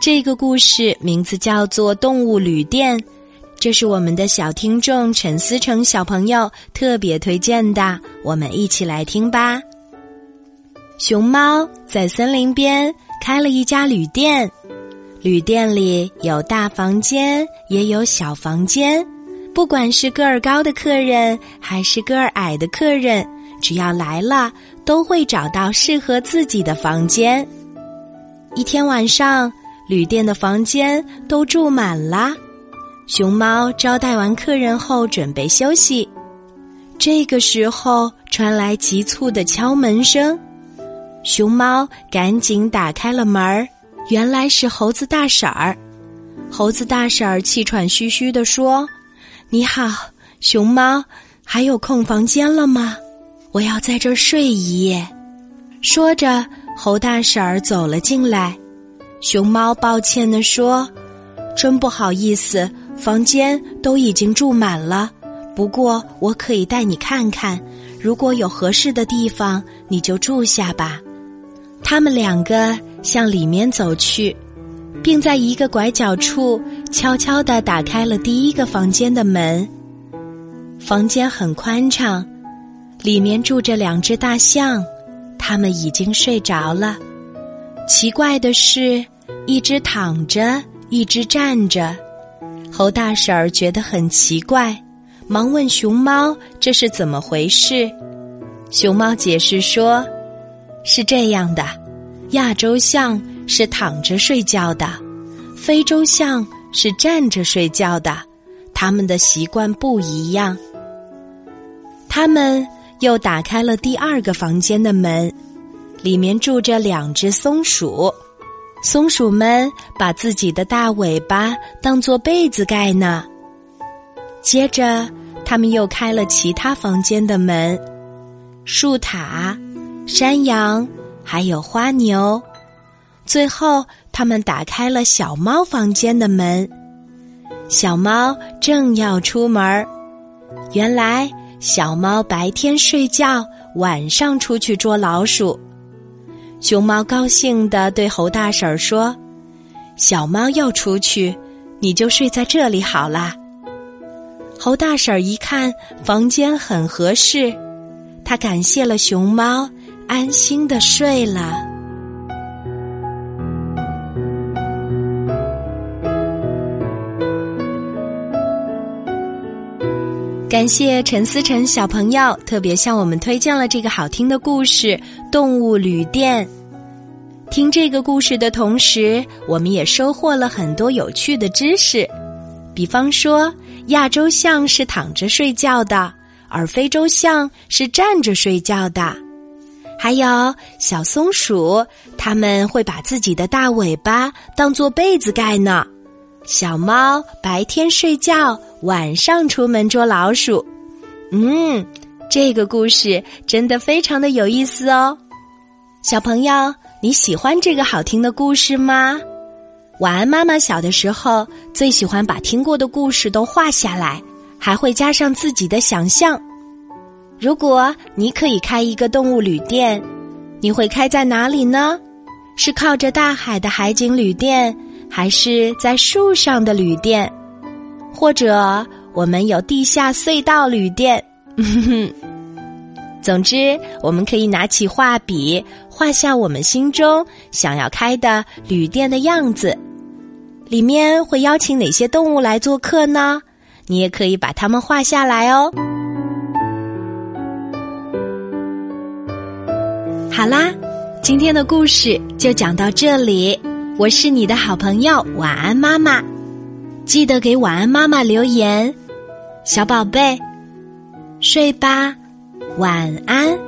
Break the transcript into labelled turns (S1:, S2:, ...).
S1: 这个故事名字叫做《动物旅店》，这是我们的小听众陈思成小朋友特别推荐的，我们一起来听吧。熊猫在森林边开了一家旅店，旅店里有大房间，也有小房间。不管是个儿高的客人，还是个儿矮的客人，只要来了，都会找到适合自己的房间。一天晚上，旅店的房间都住满了。熊猫招待完客人后，准备休息。这个时候，传来急促的敲门声。熊猫赶紧打开了门儿，原来是猴子大婶儿。猴子大婶儿气喘吁吁地说：“你好，熊猫，还有空房间了吗？我要在这儿睡一夜。”说着，猴大婶儿走了进来。熊猫抱歉地说：“真不好意思，房间都已经住满了。不过我可以带你看看，如果有合适的地方，你就住下吧。”他们两个向里面走去，并在一个拐角处悄悄地打开了第一个房间的门。房间很宽敞，里面住着两只大象，它们已经睡着了。奇怪的是，一只躺着，一只站着。猴大婶儿觉得很奇怪，忙问熊猫：“这是怎么回事？”熊猫解释说。是这样的，亚洲象是躺着睡觉的，非洲象是站着睡觉的，他们的习惯不一样。他们又打开了第二个房间的门，里面住着两只松鼠，松鼠们把自己的大尾巴当做被子盖呢。接着，他们又开了其他房间的门，树塔。山羊，还有花牛，最后他们打开了小猫房间的门。小猫正要出门，原来小猫白天睡觉，晚上出去捉老鼠。熊猫高兴地对猴大婶说：“小猫要出去，你就睡在这里好啦。”猴大婶一看房间很合适，他感谢了熊猫。安心地睡了。感谢陈思成小朋友特别向我们推荐了这个好听的故事《动物旅店》。听这个故事的同时，我们也收获了很多有趣的知识。比方说，亚洲象是躺着睡觉的，而非洲象是站着睡觉的。还有小松鼠，它们会把自己的大尾巴当做被子盖呢。小猫白天睡觉，晚上出门捉老鼠。嗯，这个故事真的非常的有意思哦。小朋友，你喜欢这个好听的故事吗？晚安妈妈小的时候最喜欢把听过的故事都画下来，还会加上自己的想象。如果你可以开一个动物旅店，你会开在哪里呢？是靠着大海的海景旅店，还是在树上的旅店？或者我们有地下隧道旅店？总之，我们可以拿起画笔，画下我们心中想要开的旅店的样子。里面会邀请哪些动物来做客呢？你也可以把它们画下来哦。好啦，今天的故事就讲到这里。我是你的好朋友晚安妈妈，记得给晚安妈妈留言，小宝贝，睡吧，晚安。